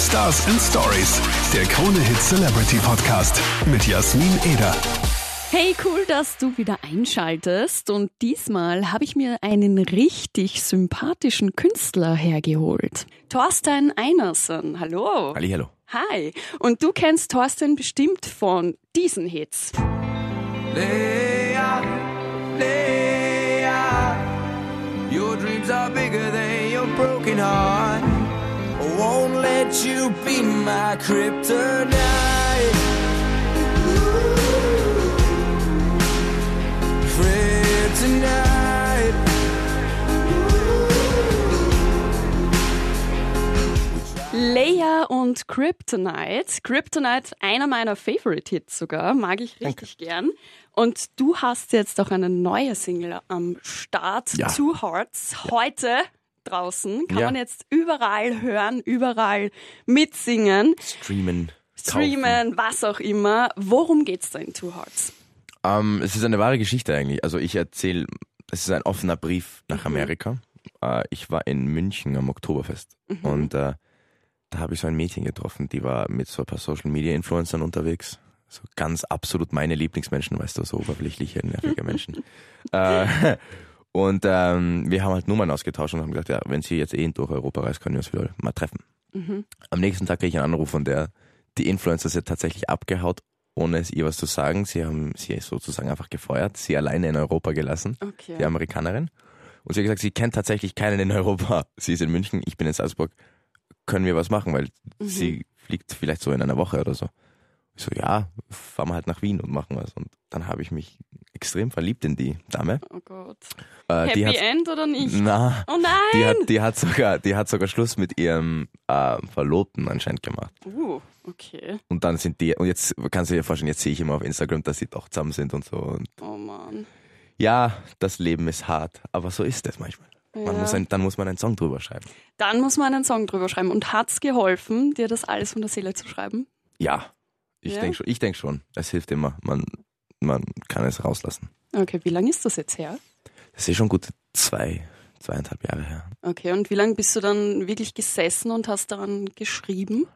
Stars and Stories, der Krone Hit Celebrity Podcast mit Jasmin Eder. Hey, cool, dass du wieder einschaltest. Und diesmal habe ich mir einen richtig sympathischen Künstler hergeholt. Thorstein Einersen. Hallo. Halli, hallo. Hi. Und du kennst Thorstein bestimmt von diesen Hits. Leia, Leia, your dreams are bigger than your broken heart. Let you be my kryptonite. Kryptonite. Leia und Kryptonite. Kryptonite, einer meiner Favorite Hits sogar, mag ich richtig gern. Und du hast jetzt auch eine neue Single am Start, Ja. Two Hearts, heute draußen. Kann Ja. man jetzt überall hören, überall mitsingen, Streamen. streamen, was auch immer. Worum geht's da in Two Hearts? Ähm, es ist eine wahre Geschichte eigentlich. Also ich erzähle, es ist ein offener Brief Mhm. nach Amerika. Äh, ich war in München am Oktoberfest Mhm. und äh, da habe ich so ein Mädchen getroffen, die war mit so ein paar Social Media Influencern unterwegs. So ganz absolut meine Lieblingsmenschen, weißt du, so oberflächliche, nervige Menschen. äh, und ähm, wir haben halt Nummern ausgetauscht und haben gesagt, ja, wenn sie jetzt eh durch Europa reist, können wir uns wieder mal treffen. Mhm. Am nächsten Tag kriege ich einen Anruf von der, die Influencer sind tatsächlich abgehaut, ohne es ihr was zu sagen. Sie haben sie sozusagen einfach gefeuert, sie alleine in Europa gelassen, Okay. die Amerikanerin. Und sie hat gesagt, sie kennt tatsächlich keinen in Europa. Sie ist in München, ich bin in Salzburg. Können wir was machen? Weil Mhm. sie fliegt vielleicht so in einer Woche oder so. Ich so, ja, fahren wir halt nach Wien und machen was. Und dann habe ich mich extrem verliebt in die Dame. Oh Gott. Äh, Happy die hat, End oder nicht? Na, Oh nein! die hat, die hat sogar, die hat sogar Schluss mit ihrem äh, Verlobten anscheinend gemacht. uh, okay. Und dann sind die, und jetzt kannst du dir vorstellen, jetzt sehe ich immer auf Instagram, dass sie doch zusammen sind und so. Und Oh Mann. ja, das Leben ist hart, aber so ist es manchmal. Man Ja. muss ein, dann muss man einen Song drüber schreiben. Dann muss man einen Song drüber schreiben. Und hat's geholfen, dir das alles von der Seele zu schreiben? Ja, ich Ja? denke schon, ich denk schon. Es hilft immer. Man, man kann es rauslassen. Okay, wie lange ist das jetzt her? Das ist schon gut zwei, zweieinhalb Jahre her. Okay, und wie lange bist du dann wirklich gesessen und hast daran geschrieben?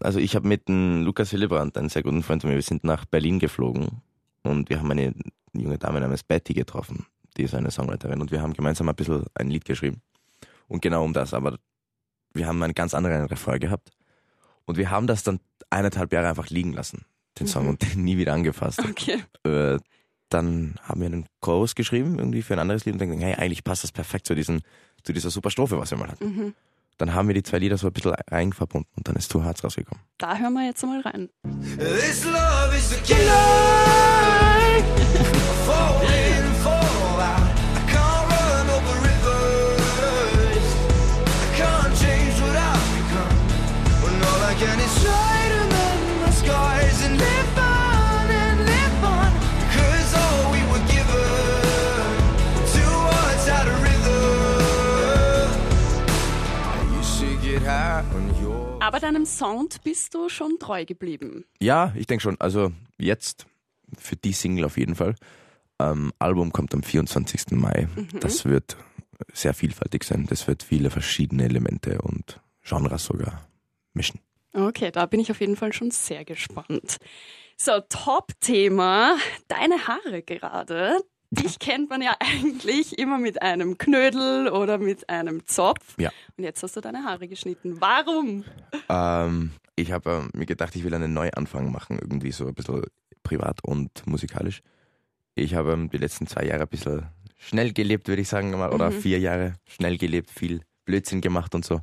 Also ich habe mit dem Lukas Hillebrand, einen sehr guten Freund von mir, wir sind nach Berlin geflogen und wir haben eine junge Dame namens Betty getroffen, die ist eine Songwriterin und wir haben gemeinsam ein bisschen ein Lied geschrieben. Und genau um das, aber wir haben einen ganz anderen Refrain gehabt und wir haben das dann eineinhalb Jahre einfach liegen lassen, den Song, Mhm. und den nie wieder angefasst. Okay. Äh, dann haben wir einen Chorus geschrieben, irgendwie für ein anderes Lied und denken, hey, eigentlich passt das perfekt zu, diesen, zu dieser super Strophe, was wir mal hatten. Mhm. Dann haben wir die zwei Lieder so ein bisschen rein verbunden und dann ist Two Hearts rausgekommen. Da hören wir jetzt mal rein. This love is a killer. Aber deinem Sound bist du schon treu geblieben. Ja, ich denke schon. Also jetzt für die Single auf jeden Fall. Ähm, Album kommt am 24. Mai. Das wird sehr vielfältig sein. Das wird viele verschiedene Elemente und Genres sogar mischen. Okay, da bin ich auf jeden Fall schon sehr gespannt. So, Top-Thema, deine Haare gerade. Dich kennt man ja eigentlich immer mit einem Knödel oder mit einem Zopf. Ja. Und jetzt hast du deine Haare geschnitten. Warum? Ähm, ich habe ähm, mir gedacht, ich will einen Neuanfang machen, irgendwie so ein bisschen privat und musikalisch. Ich habe ähm, die letzten zwei Jahre ein bisschen schnell gelebt, würde ich sagen, mal, oder Mhm. vier Jahre schnell gelebt, viel Blödsinn gemacht und so.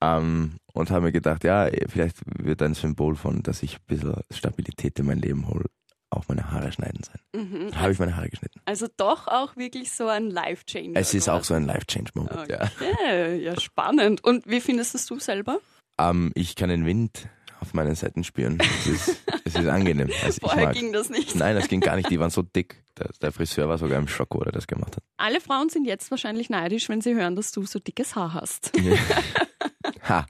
Ähm, und habe mir gedacht, ja, vielleicht wird ein Symbol von, dass ich ein bisschen Stabilität in mein Leben hole, auch meine Haare schneiden sein. Mhm. Dann habe ich meine Haare geschnitten. Also doch auch wirklich so ein Life-Changer. Es ist auch so ein Life-Change-Moment, ja. Okay, ja, spannend. Und wie findest es du selber? Ähm, ich kann den Wind auf meinen Seiten spüren. Es ist, es ist angenehm. Also Vorher ging das nicht. Nein, das ging gar nicht. Die waren so dick. Der, der Friseur war sogar im Schock, wo er das gemacht hat. Alle Frauen sind jetzt wahrscheinlich neidisch, wenn sie hören, dass du so dickes Haar hast. Ha.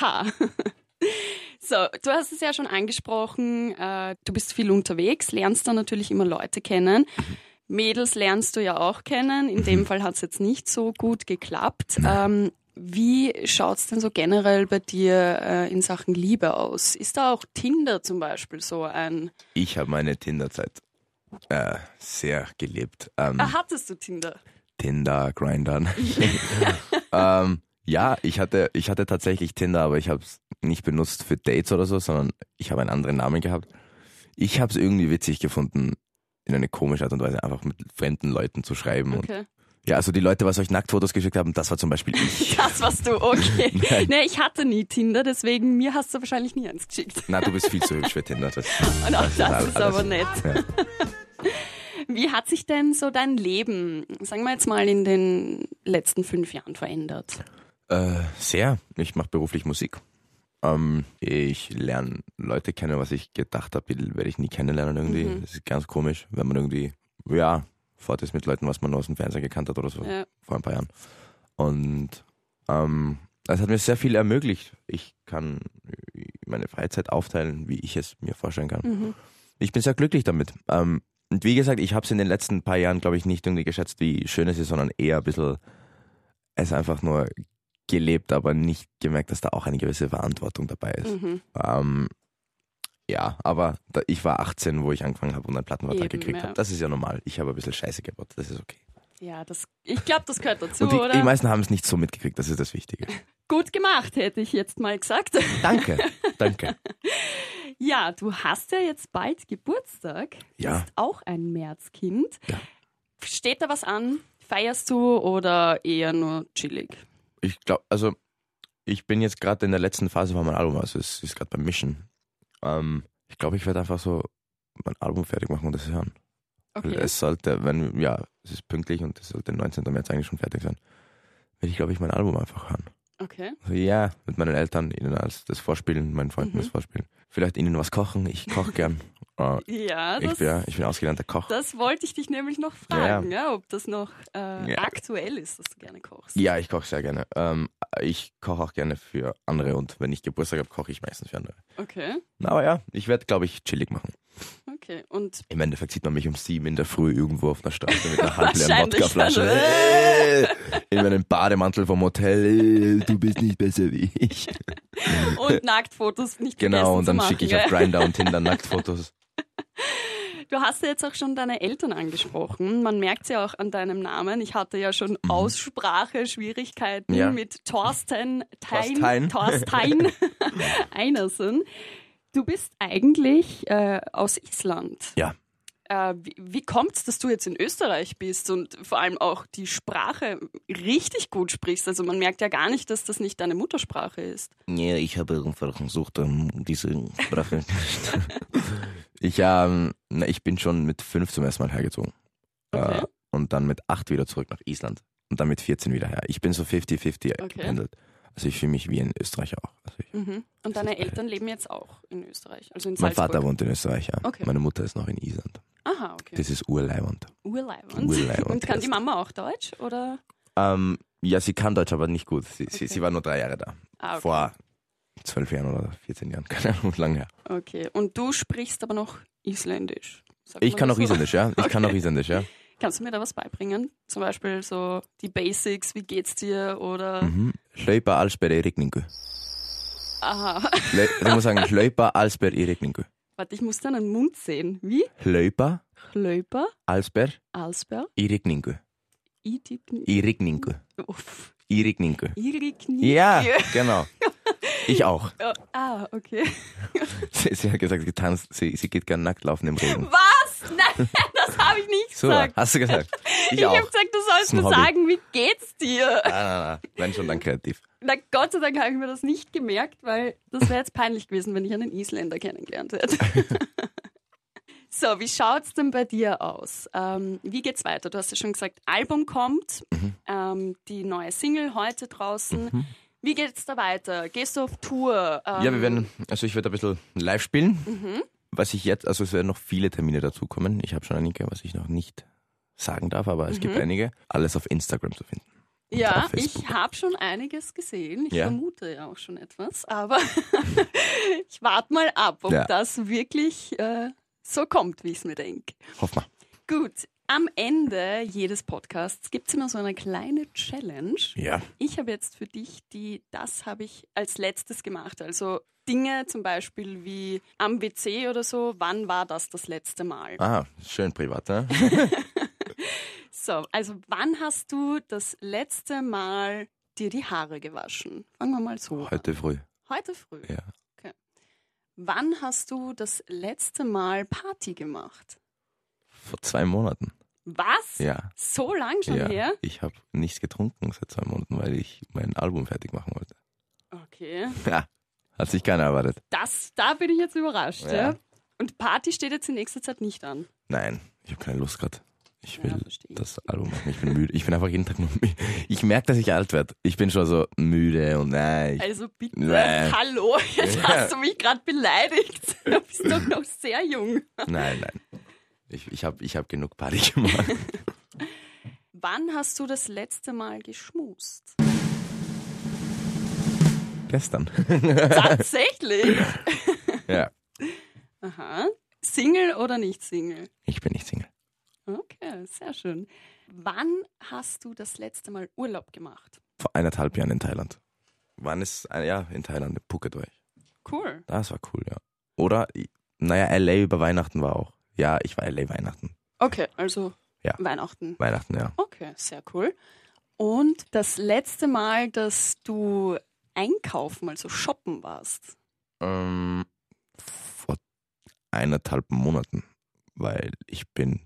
Ha. So, du hast es ja schon angesprochen, äh, du bist viel unterwegs, lernst dann natürlich immer Leute kennen. Mädels lernst du ja auch kennen. In dem Fall hat es jetzt nicht so gut geklappt. Ähm, Wie schaut's denn so generell bei dir äh, in Sachen Liebe aus? Ist da auch Tinder zum Beispiel so ein... Ich habe meine Tinderzeit äh, sehr gelebt. Ähm, Ah, hattest du Tinder? Tinder, Grindern. ähm, ja, ich hatte, ich hatte tatsächlich Tinder, aber ich habe es nicht benutzt für Dates oder so, sondern ich habe einen anderen Namen gehabt. Ich habe es irgendwie witzig gefunden, in eine komische Art und Weise einfach mit fremden Leuten zu schreiben. Und Okay. ja, also die Leute, was euch Nacktfotos geschickt haben, das war zum Beispiel ich. Das warst du, okay. Nein. nee, ich hatte nie Tinder, deswegen mir hast du wahrscheinlich nie eins geschickt. Na, du bist viel zu hübsch für Tinder. Das, Und auch das, alles- ist aber nett. Ja. Wie hat sich denn so dein Leben, sagen wir jetzt mal, in den letzten fünf Jahren verändert? Äh, sehr. Ich mache beruflich Musik. Ähm, ich lerne Leute kennen, was ich gedacht habe, werde ich nie kennenlernen irgendwie. Mhm. Das ist ganz komisch, wenn man irgendwie, ja, fort ist mit Leuten, was man nur aus dem Fernseher gekannt hat oder so, Ja. vor ein paar Jahren. Und ähm, das hat mir sehr viel ermöglicht. Ich kann meine Freizeit aufteilen, wie ich es mir vorstellen kann. Mhm. Ich bin sehr glücklich damit. Ähm, und wie gesagt, ich habe es in den letzten paar Jahren, glaube ich, nicht irgendwie geschätzt, wie schön es ist, sondern eher ein bisschen es einfach nur gelebt, aber nicht gemerkt, dass da auch eine gewisse Verantwortung dabei ist. Mhm. Ähm, ja, aber da, ich war 18, wo ich angefangen habe und einen Plattenvertrag Eben, gekriegt ja. habe. Das ist ja normal. Ich habe ein bisschen Scheiße gebaut. Das ist okay. Ja, das, ich glaube, das gehört dazu, und die, oder? die meisten haben es nicht so mitgekriegt. Das ist das Wichtige. Gut gemacht, hätte ich jetzt mal gesagt. Danke, danke. Ja, du hast ja jetzt bald Geburtstag. Ja. Bist auch ein Märzkind. Ja. Steht da was an? Feierst du oder eher nur chillig? Ich glaube, also ich bin jetzt gerade in der letzten Phase von meinem Album, also es ist gerade beim Mischen. Ähm, ich glaube, ich werde einfach so mein Album fertig machen und das hören. Okay. Es sollte, wenn, ja, es ist pünktlich und es sollte 19. März eigentlich schon fertig sein. Werde ich, glaube ich, mein Album einfach hören. Okay. Also, ja, mit meinen Eltern, ihnen als das Vorspielen, meinen Freunden Mhm. das Vorspielen. Vielleicht ihnen was kochen. Ich koche gern. Äh, Ja, ich, das, bin, ja- ich bin ausgelernter Koch. das wollte ich dich nämlich noch fragen, ja, ob das noch äh, Ja. aktuell ist, dass du gerne kochst. Ja, ich koche sehr gerne. Ähm, ich koche auch gerne für andere und wenn ich Geburtstag habe, koche ich meistens für andere. Okay, Na, aber ja, ich werde, glaube ich, chillig machen. Okay. Und Im Endeffekt sieht man mich um sieben in der Früh irgendwo auf der Straße mit einer halbleeren Wodkaflasche. Äh, in meinem Bademantel vom Hotel. Du bist nicht besser wie ich. und Nacktfotos nicht Genau, und dann schicke ich auf Grinder und Tinder Nacktfotos. Du hast ja jetzt auch schon deine Eltern angesprochen. Man merkt ja auch an deinem Namen. Ich hatte ja schon Aussprache-Schwierigkeiten Mhm. Ja. mit Thorsten Tein, Thorstein. Thorstein Einersen. Du bist eigentlich äh, aus Island. Ja. Äh, wie wie kommt es, dass du jetzt in Österreich bist und vor allem auch die Sprache richtig gut sprichst? Also man merkt ja gar nicht, dass das nicht deine Muttersprache ist. Ja, ich habe einfach versucht, um diese Sprache. ich, ähm, ich bin schon mit fünf zum ersten Mal hergezogen. Okay. Äh, und dann mit acht wieder zurück nach Island. Und dann mit 14 wieder her. Ich bin so 50-50 Okay. gependelt. Also ich fühle mich wie ein Österreicher auch. Also Mhm. Und deine Eltern leben jetzt auch in Österreich, also in mein Salzburg. Vater wohnt in Österreich, ja. Okay. Meine Mutter ist noch in Island. Aha, okay. Das ist urleibend. Urleibend. Urleibend, Und kann die. Mama auch Deutsch? Oder? Ähm, ja, sie kann Deutsch, aber nicht gut. Sie, sie, Okay. sie war nur drei Jahre da. Ah, okay. Vor zwölf Jahren oder 14 Jahren. Keine Ahnung, lang her. Okay. Und du sprichst aber noch Isländisch. Ich kann auch so? Isländisch, ja. Ich kann auch Okay. Isländisch, ja. Kannst du mir da was beibringen? Zum Beispiel so die Basics, wie geht's dir? Oder. Mhm. Hlaupa allsber í rigningu. Aha. Le- Ich muss sagen, hlaupa allsber í rigningu. Warte, ich muss deinen Mund sehen. Wie? Alsper, í rigningu. Idikni. Í rigningu. Uff. Í rigningu. Irikni. Ja, genau. Ich auch. Oh, ah, okay. Sie, sie hat gesagt, getanzt, sie, sie geht gern nackt laufen im Regen. Was? Nein, das habe ich nicht So, gesagt. hast du gesagt? Ich, Ich habe gesagt, du sollst mir sagen, wie geht's dir? Nein, nein, nein. Wenn schon, dann kreativ. Na Gott sei Dank habe ich mir das nicht gemerkt, weil das wäre jetzt peinlich gewesen, wenn ich einen Isländer kennengelernt hätte. so, wie schaut's denn bei dir aus? Ähm, wie geht's weiter? Du hast ja schon gesagt, Album kommt, Mhm. ähm, die neue Single heute draußen. Wie geht's da weiter? Gehst du auf Tour? Ähm, Ja, wir werden, also ich werde ein bisschen live spielen. Mhm. Was ich jetzt, also es werden noch viele Termine dazukommen. Ich habe schon einige, was ich noch nicht sagen darf, aber es gibt Mhm. einige. Alles auf Instagram zu finden. Ja, ich habe schon einiges gesehen. Ich Ja. vermute ja auch schon etwas, aber ich warte mal ab, ob Ja. das wirklich äh, so kommt, wie ich es mir denke. Hoff mal. Gut, Am Ende jedes Podcasts gibt es immer so eine kleine Challenge. Ja. Ich habe jetzt für dich die, das habe ich als letztes gemacht. Also Dinge zum Beispiel wie am WC oder so, wann war das das letzte Mal? Ah, schön privat, ne? So, also wann hast du das letzte Mal dir die Haare gewaschen? Fangen wir mal so an. Heute früh. Heute früh. Ja. Wann hast du das letzte Mal Party gemacht? Vor zwei Monaten. Was? Ja. So lang schon ja. her? Ich habe nichts getrunken seit zwei Monaten, weil ich mein Album fertig machen wollte. Okay. Ja. Hat sich keiner erwartet. Das, da bin ich jetzt überrascht, ja. Ja. Und Party steht jetzt in nächster Zeit nicht an. Nein, ich habe keine Lust gerade. Ich will Ja, das Album machen. Ich bin müde. Ich bin einfach jeden Tag nur müde. Ich merke, dass ich alt werde. Ich bin schon so müde und nein. Also bitte, Nee. hallo, jetzt hast du mich gerade beleidigt. Du bist doch noch sehr jung. nein, nein. Ich, ich habe ich hab genug Party gemacht. Wann hast du das letzte Mal geschmust? Gestern. Tatsächlich? ja. Aha. Single oder nicht Single? Ich bin nicht Single. Okay, sehr schön. Wann hast du das letzte Mal Urlaub gemacht? Vor eineinhalb Jahren in Thailand. Wann ist, äh, ja, in Thailand, Phuket war ich. Cool. Das war cool, ja. Oder, naja, LA über Weihnachten war auch. Ja, ich war LA Weihnachten. Okay, also Ja. Weihnachten. Weihnachten, ja. Okay, sehr cool. Und das letzte Mal, dass du einkaufen, also shoppen warst? Ähm, vor eineinhalb Monaten, weil ich bin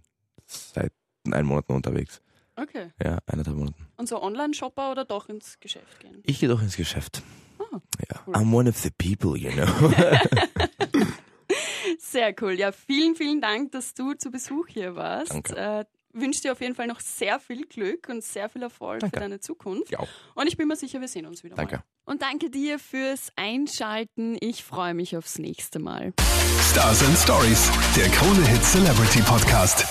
seit einem Monat nur unterwegs. Okay. Ja, eineinhalb Monaten. Und so Online-Shopper oder doch ins Geschäft gehen? Ich gehe doch ins Geschäft. Ah, ja. cool. I'm one of the people, you know. Sehr cool. Ja, vielen, vielen Dank, dass du zu Besuch hier warst. Danke. Äh, wünsche dir auf jeden Fall noch sehr viel Glück und sehr viel Erfolg Danke. für deine Zukunft. ja. Und ich bin mir sicher, wir sehen uns wieder Danke. mal. Und danke dir fürs Einschalten. Ich freue mich aufs nächste Mal. Stars and Stories, der Krone Hit Celebrity Podcast.